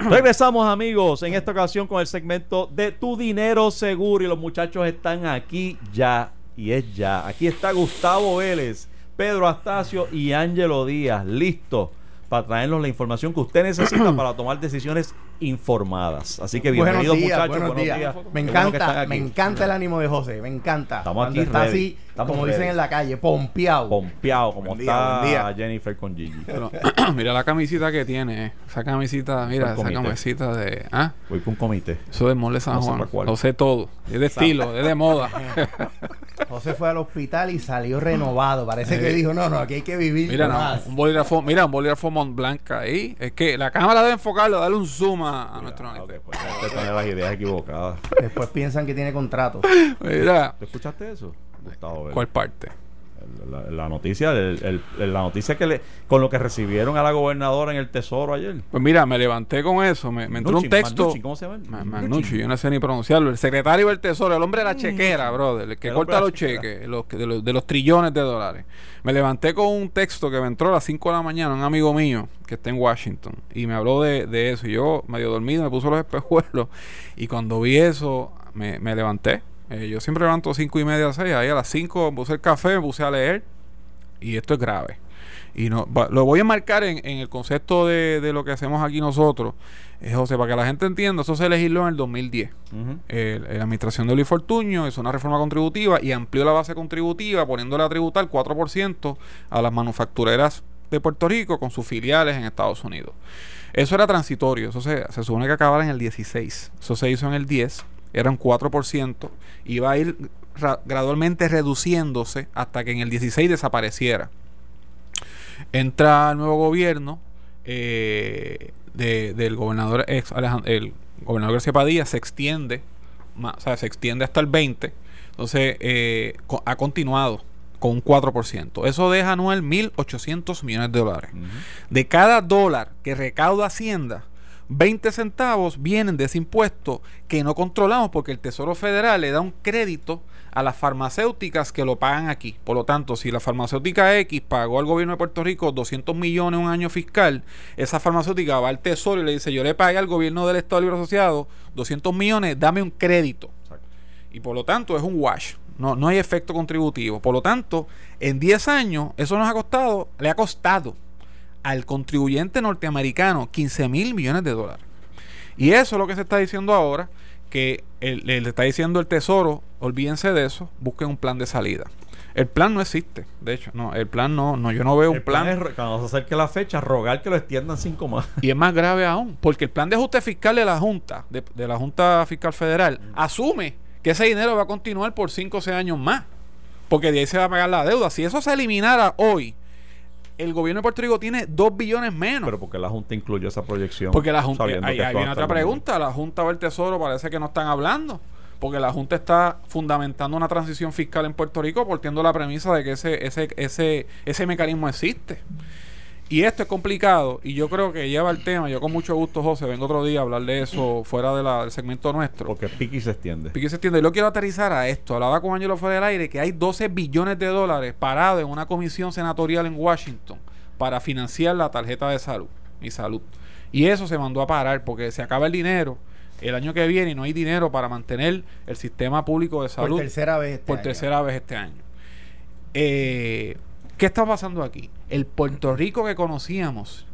Regresamos amigos en esta ocasión con el segmento de Tu Dinero Seguro y los muchachos están aquí ya y es ya. Aquí está Gustavo Vélez, Pedro Astacio y Ángelo Díaz, listos para traernos la información que usted necesita para tomar decisiones informadas. Así que bienvenidos buenos días, muchachos. buenos días. Me encanta, me encanta el ánimo de José, me encanta. Estamos aquí está ready. así, Estamos como dicen en la calle, pompeado. Pompeado como Buen está buen día. Jennifer con Gigi. Pero, mira la camisita que tiene. eh. Esa camisita, mira, ¿Cuál esa camisita de. ¿Ah? Voy con un comité. Eso de Mole San No sé Juan. Lo sé todo. Es de estilo, es de moda. José fue al hospital y salió renovado. Parece que dijo, no, no, aquí hay que vivir Mira, no, más. un bolígrafo, mira, un bolígrafo Mont Blanc ahí. Es que la cámara debe enfocarlo, darle un zoom a, a nuestro Ah, ok, amigo. pues usted tiene las ideas equivocadas. Después piensan que tiene contrato. Mira, ¿Tú escuchaste eso? Gustavo. ¿cuál parte? La, la noticia, el- el- la noticia que le, con lo que recibieron a la gobernadora en el tesoro ayer. Pues mira, me levanté con eso, me, me entró un texto. Magnucci, ¿cómo se llama? Ma- yo no sé ni pronunciarlo. El secretario del Tesoro, el hombre de la chequera, brother, el que El corta los cheques, los, que- de, los, de los trillones de dólares. Me levanté con un texto que me entró a las 5 de la mañana, un amigo mío que está en Washington, y me habló de, de eso. Y yo, medio dormido, me puso los espejuelos, y cuando vi eso, me, me levanté. Eh, yo siempre levanto cinco y media, seis. Ahí a las 5 puse el café, me puse a leer, y esto es grave. Y no, va- lo voy a marcar en, en el concepto de, de lo que hacemos aquí nosotros, eh, José, para que la gente entienda, eso se legisló en el 2010. Ujú. El- la administración de Luis Fortuño hizo una reforma contributiva y amplió la base contributiva poniéndole a tributar 4% a las manufactureras de Puerto Rico con sus filiales en Estados Unidos. Eso era transitorio, eso se, se supone que acabara en el 16, eso se hizo en el 10, eran 4%, iba a ir ra- gradualmente reduciéndose hasta que en el 16 desapareciera. Entra el nuevo gobierno eh, de- del gobernador ex Alejand- el gobernador García Padilla se extiende, o sea, se extiende hasta el 20, entonces eh, ha continuado con un 4%. Eso deja anual 1.800 millones de dólares. De cada dólar que recauda Hacienda, 20 centavos vienen de ese impuesto que no controlamos porque el Tesoro Federal le da un crédito a las farmacéuticas que lo pagan aquí. Por lo tanto, si la farmacéutica X pagó al gobierno de Puerto Rico 200 millones un año fiscal, esa farmacéutica va al Tesoro y le dice, yo le pagué al gobierno del Estado Libre Asociado 200 millones, dame un crédito. Y por lo tanto es un wash. No, no hay efecto contributivo. Por lo tanto, en 10 años, eso nos ha costado, le ha costado al contribuyente norteamericano 15 mil millones de dólares. Y eso es lo que se está diciendo ahora, que le está diciendo el Tesoro, olvídense de eso, busquen un plan de salida. El plan no existe, de hecho, no, el plan no, no yo no veo un plan plan. es, cuando se acerque la fecha, rogar que lo extiendan cinco más. Y es más grave aún, porque el plan de ajuste fiscal de la Junta, de, de la Junta Fiscal Federal, asume que ese dinero va a continuar por 5 o 6 años más, porque de ahí se va a pagar la deuda. Si eso se eliminara hoy, el gobierno de Puerto Rico tiene 2 billones menos. Pero porque la Junta incluyó esa proyección. porque la Junta, ahí, viene otra pregunta, la Junta o el Tesoro parece que no están hablando. Porque la Junta está fundamentando una transición fiscal en Puerto Rico partiendo la premisa de que ese, ese, ese, ese mecanismo existe. Y esto es complicado y yo creo que lleva el tema. Yo con mucho gusto, José, vengo otro día a hablar de eso fuera de la- del segmento nuestro. Porque Piqui se extiende. Piqui se entiende. Yo lo quiero aterrizar a esto. Hablaba con Angelo fuera del aire que hay 12 billones de dólares parados en una comisión senatorial en Washington para financiar la tarjeta de salud, mi salud. Y eso se mandó a parar porque se acaba el dinero el año que viene y no hay dinero para mantener el sistema público de salud Por tercera vez este por año. tercera vez este año. Eh, ¿Qué está pasando aquí? El Puerto Rico que conocíamos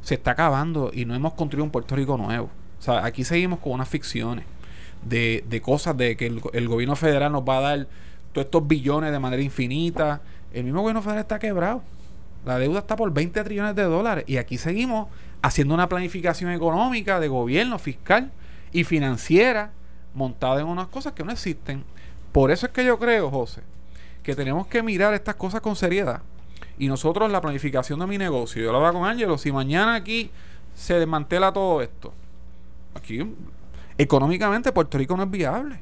se está acabando y no hemos construido un Puerto Rico nuevo. O sea, aquí seguimos con unas ficciones de, de cosas de que el, el gobierno federal nos va a dar todos estos billones de manera infinita. El mismo gobierno federal está quebrado. La deuda está por 20 trillones de dólares y aquí seguimos haciendo una planificación económica de gobierno fiscal y financiera montada en unas cosas que no existen. Por eso es que yo creo, José, que tenemos que mirar estas cosas con seriedad. Y nosotros, la planificación de mi negocio, yo lo hablaba con Ángelo, si mañana aquí se desmantela todo esto, aquí económicamente Puerto Rico no es viable.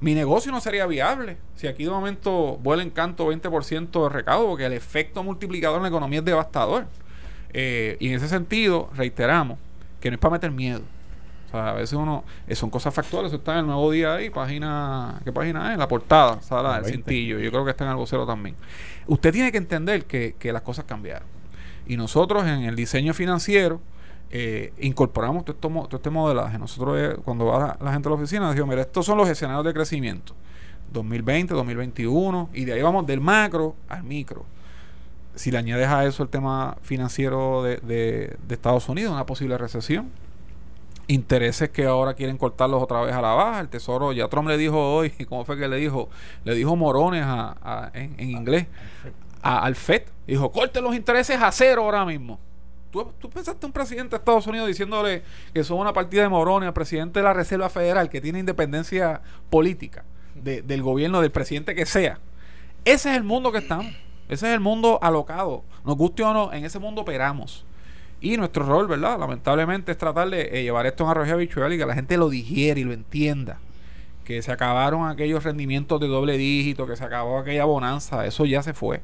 Mi negocio no sería viable si aquí de momento vuela en canto 20% de recaudo, porque el efecto multiplicador en la economía es devastador. Eh, y en ese sentido, reiteramos que no es para meter miedo. Sea, a veces uno, eh, son cosas factuales, eso está en el nuevo día ahí, página, ¿qué página es? La portada, sala La del 20. cintillo, yo creo que está en el vocero también. Usted tiene que entender que, que las cosas cambiaron. Y nosotros en el diseño financiero eh, incorporamos todo, esto todo este modelaje. Nosotros eh, cuando va la, la gente a la oficina, decimos, mira, estos son los escenarios de crecimiento. 2020, 2021, y de ahí vamos del macro al micro. Si le añades a eso el tema financiero de, de- de Estados Unidos, una posible recesión, intereses que ahora quieren cortarlos otra vez a la baja. El Tesoro, ya Trump le dijo hoy, ¿cómo fue que le dijo? Le dijo morones a- en, inglés a- al FED. Dijo, corte los intereses a cero ahora mismo. ¿Tú, tú pensaste un presidente de Estados Unidos diciéndole que son una partida de morones al presidente de la Reserva Federal que tiene independencia política de- del gobierno, del presidente que sea. Ese es el mundo que estamos. Ese es el mundo alocado. Nos guste o no, en ese mundo operamos. Y nuestro rol, ¿verdad? Lamentablemente es tratar de eh, llevar esto en arroyo habichuel y que la gente lo digiere y lo entienda. que se acabaron aquellos rendimientos de doble dígito, que se acabó aquella bonanza, eso ya se fue.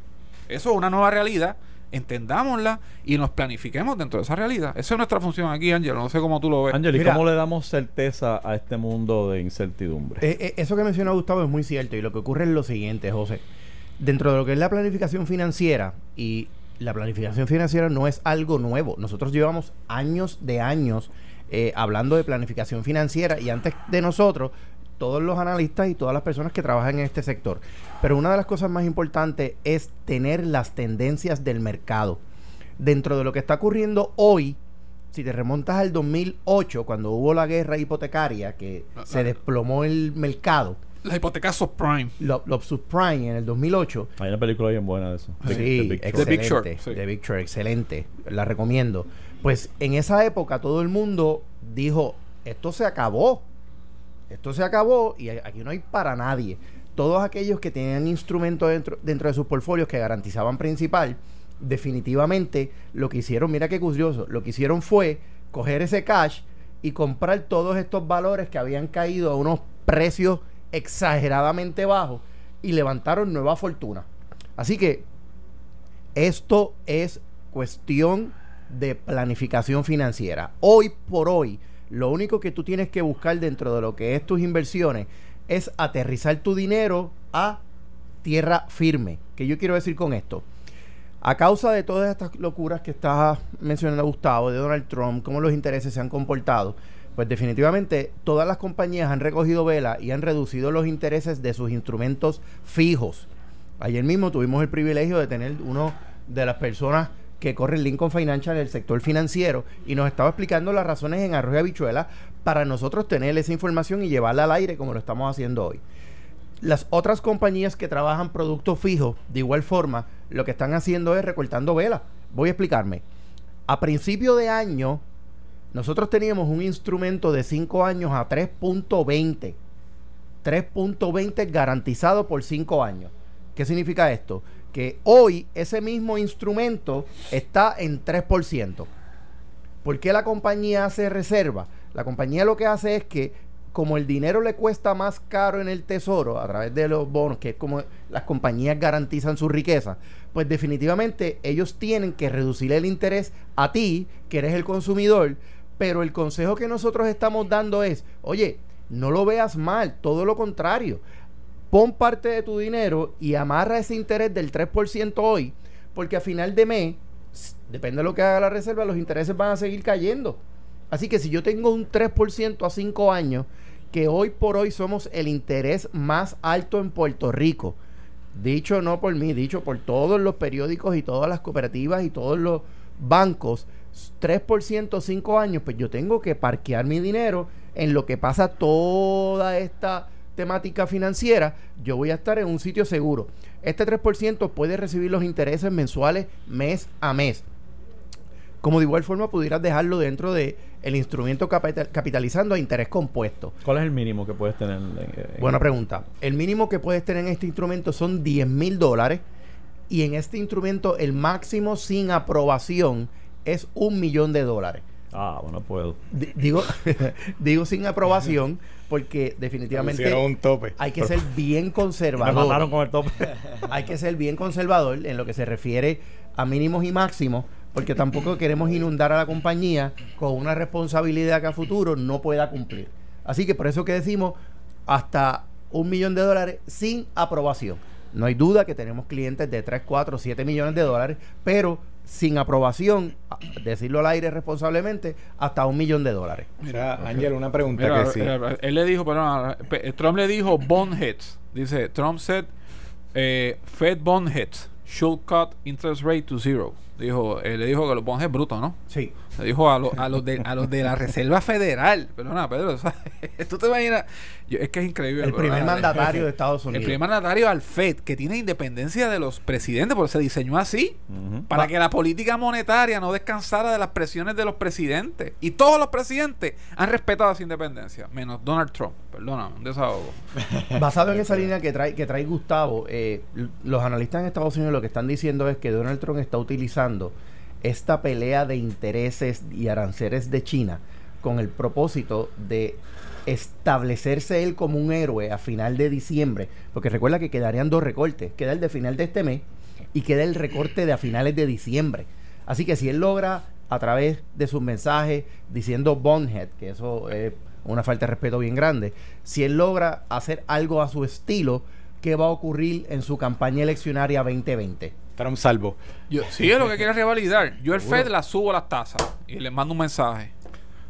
Eso es una nueva realidad, entendámosla y nos planifiquemos dentro de esa realidad. Esa es nuestra función aquí, Ángel, no sé cómo tú lo ves. Ángel, ¿y Mira. cómo le damos certeza a este mundo de incertidumbre? Eh, eh, eso que menciona Gustavo es muy cierto y lo que ocurre es lo siguiente, José. Dentro de lo que es la planificación financiera y la planificación financiera no es algo nuevo. Nosotros llevamos años de años eh, hablando de planificación financiera y antes de nosotros todos los analistas y todas las personas que trabajan en este sector. Pero una de las cosas más importantes es tener las tendencias del mercado. Dentro de lo que está ocurriendo hoy, si te remontas al 2008, cuando hubo la guerra hipotecaria, que La- se la- desplomó el mercado, Las hipotecas subprime. los lo subprime en el 2008, Hay una película bien buena de eso. Sí, The Big Short. The Big excelente. Short, sí. The Big Short, excelente. La recomiendo. Pues en esa época todo el mundo dijo, esto se acabó. Esto se acabó y aquí no hay para nadie. Todos aquellos que tenían instrumentos dentro, dentro de sus portfolios que garantizaban principal, definitivamente lo que hicieron, mira qué curioso, lo que hicieron fue coger ese cash y comprar todos estos valores que habían caído a unos precios exageradamente bajos y levantaron nueva fortuna. Así que esto es cuestión de planificación financiera. Hoy por hoy, lo único que tú tienes que buscar dentro de lo que es tus inversiones es aterrizar tu dinero a tierra firme. ¿Qué yo quiero decir con esto? A causa de todas estas locuras que está mencionando Gustavo, de Donald Trump, cómo los intereses se han comportado, pues definitivamente todas las compañías han recogido vela y han reducido los intereses de sus instrumentos fijos. Ayer mismo tuvimos el privilegio de tener uno de las personas que corre el Lincoln Financial en el sector financiero y nos estaba explicando las razones en arroz y habichuela para nosotros tener esa información y llevarla al aire como lo estamos haciendo hoy. Las otras compañías que trabajan productos fijos, de igual forma, lo que están haciendo es recortando vela. Voy a explicarme. A principio de año, nosotros teníamos un instrumento de 5 años a 3.20. 3.20 garantizado por 5 años. ¿Qué significa esto? Que hoy ese mismo instrumento está en 3%. ¿Por qué la compañía hace reserva? La compañía lo que hace es que como el dinero le cuesta más caro en el tesoro a través de los bonos, que es como las compañías garantizan su riqueza, pues definitivamente ellos tienen que reducir el interés a ti, que eres el consumidor, pero el consejo que nosotros estamos dando es, oye, no lo veas mal, todo lo contrario. Pon parte de tu dinero y amarra ese interés del 3% hoy, porque a final de mes, depende de lo que haga la reserva, los intereses van a seguir cayendo. Así que si yo tengo un 3% a 5 años, que hoy por hoy somos el interés más alto en Puerto Rico, dicho no por mí, dicho por todos los periódicos y todas las cooperativas y todos los bancos, 3% 5 años, pues yo tengo que parquear mi dinero en lo que pasa toda esta temática financiera, yo voy a estar en un sitio seguro. Este 3% puede recibir los intereses mensuales mes a mes. Como de igual forma pudieras dejarlo dentro de el instrumento capital- capitalizando a interés compuesto. ¿Cuál es el mínimo que puedes tener? en- en- Buena pregunta. El mínimo que puedes tener en este instrumento son 10 mil dólares y en este instrumento el máximo sin aprobación es un millón de dólares. Ah, bueno, puedo. Di- Digo, digo sin aprobación porque definitivamente Pusieron un tope. hay que ser bien Me conservador. mataron con el tope. hay que ser bien conservador en lo que se refiere a mínimos y máximos, porque tampoco queremos inundar a la compañía con una responsabilidad que a futuro no pueda cumplir. Así que por eso que decimos hasta un millón de dólares sin aprobación. No hay duda que tenemos clientes de 3, 4, 7 millones de dólares, pero sin aprobación, decirlo al aire responsablemente, hasta un millón de dólares. Mira, Ángel, una pregunta Mira, que sí. eh, él le dijo, perdón, pe- Trump le dijo bondheads. Dice, Trump said, eh, Fed bondheads should cut interest rate to zero. Dijo, él le dijo que los bondheads brutos, ¿no? Sí. Le dijo a, lo- a los de a los de la Reserva Federal. Perdona, Pedro. sea, tú te imaginas. Yo- es que es increíble. El primer ah, mandatario de Estados El Unidos. primer mandatario al FED, que tiene independencia de los presidentes, porque se diseñó así. Para que la política monetaria no descansara de las presiones de los presidentes. Y todos los presidentes han respetado esa independencia, menos Donald Trump. Perdona, un desahogo. Basado en esa línea que trae, que trae Gustavo, eh, los analistas en Estados Unidos lo que están diciendo es que Donald Trump está utilizando esta pelea de intereses y aranceles de China con el propósito de establecerse él como un héroe a final de diciembre, porque recuerda que quedarían dos recortes, queda el de final de este mes y queda el recorte de a finales de diciembre. Así que si él logra a través de sus mensajes diciendo Bondhead, que eso es una falta de respeto bien grande, si él logra hacer algo a su estilo, ¿qué va a ocurrir en su campaña eleccionaria 2020? Estará un salvo. Yo, sí, es lo que quiere revalidar. Yo el Fed la subo las tasas y le mando un mensaje.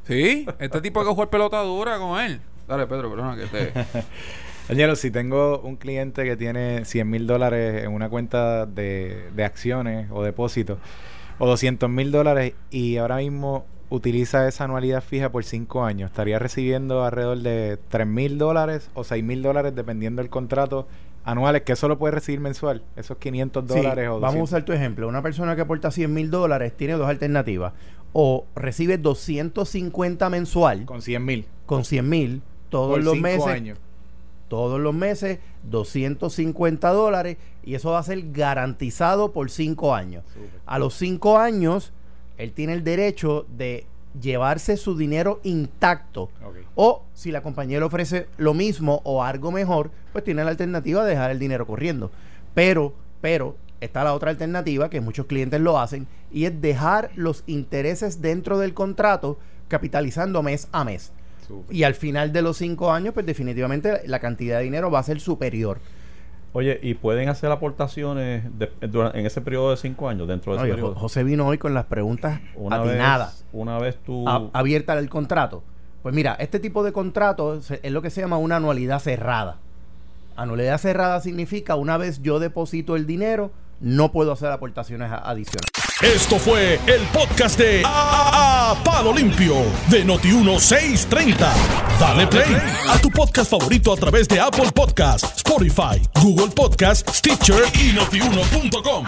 Sí, este tipo hay que jugar pelota dura con él. Dale, Pedro, perdona que te... Señor, si tengo un cliente que tiene 100 mil dólares en una cuenta de, de acciones o depósitos, o 200 mil dólares, y ahora mismo utiliza esa anualidad fija por 5 años, estaría recibiendo alrededor de 3 mil dólares o 6 mil dólares dependiendo del contrato anuales, que eso lo puede recibir mensual, esos 500 Sí, dólares o vamos a 200. usar tu ejemplo. Una persona que aporta 100 mil dólares tiene dos alternativas. O recibe 250 mensual con 100 mil. con 100 mil todos por los cinco meses. años. Todos los meses, 250 dólares. Y eso va a ser garantizado por 5 años. A los 5 años, él tiene el derecho de llevarse su dinero intacto. O si la compañía le ofrece lo mismo o algo mejor, pues tiene la alternativa de dejar el dinero corriendo. Pero, pero, está la otra alternativa que muchos clientes lo hacen y es dejar los intereses dentro del contrato capitalizando mes a mes. Y al final de los cinco años, pues definitivamente la cantidad de dinero va a ser superior. Oye, ¿y pueden hacer aportaciones de- en ese periodo de cinco años, dentro de ese Oye, periodo? Jo- José vino hoy con las preguntas Una atinadas. vez, una vez tú... a- abierta al contrato. Pues mira, este tipo de contrato es lo que se llama una anualidad cerrada. Anualidad cerrada significa una vez yo deposito el dinero, no puedo hacer aportaciones a- adicionales. Esto fue el podcast de A, A- Palo Limpio de Noti1630. Dale play a tu podcast favorito a través de Apple Podcasts, Spotify, Google Podcasts, Stitcher y notiuno.com.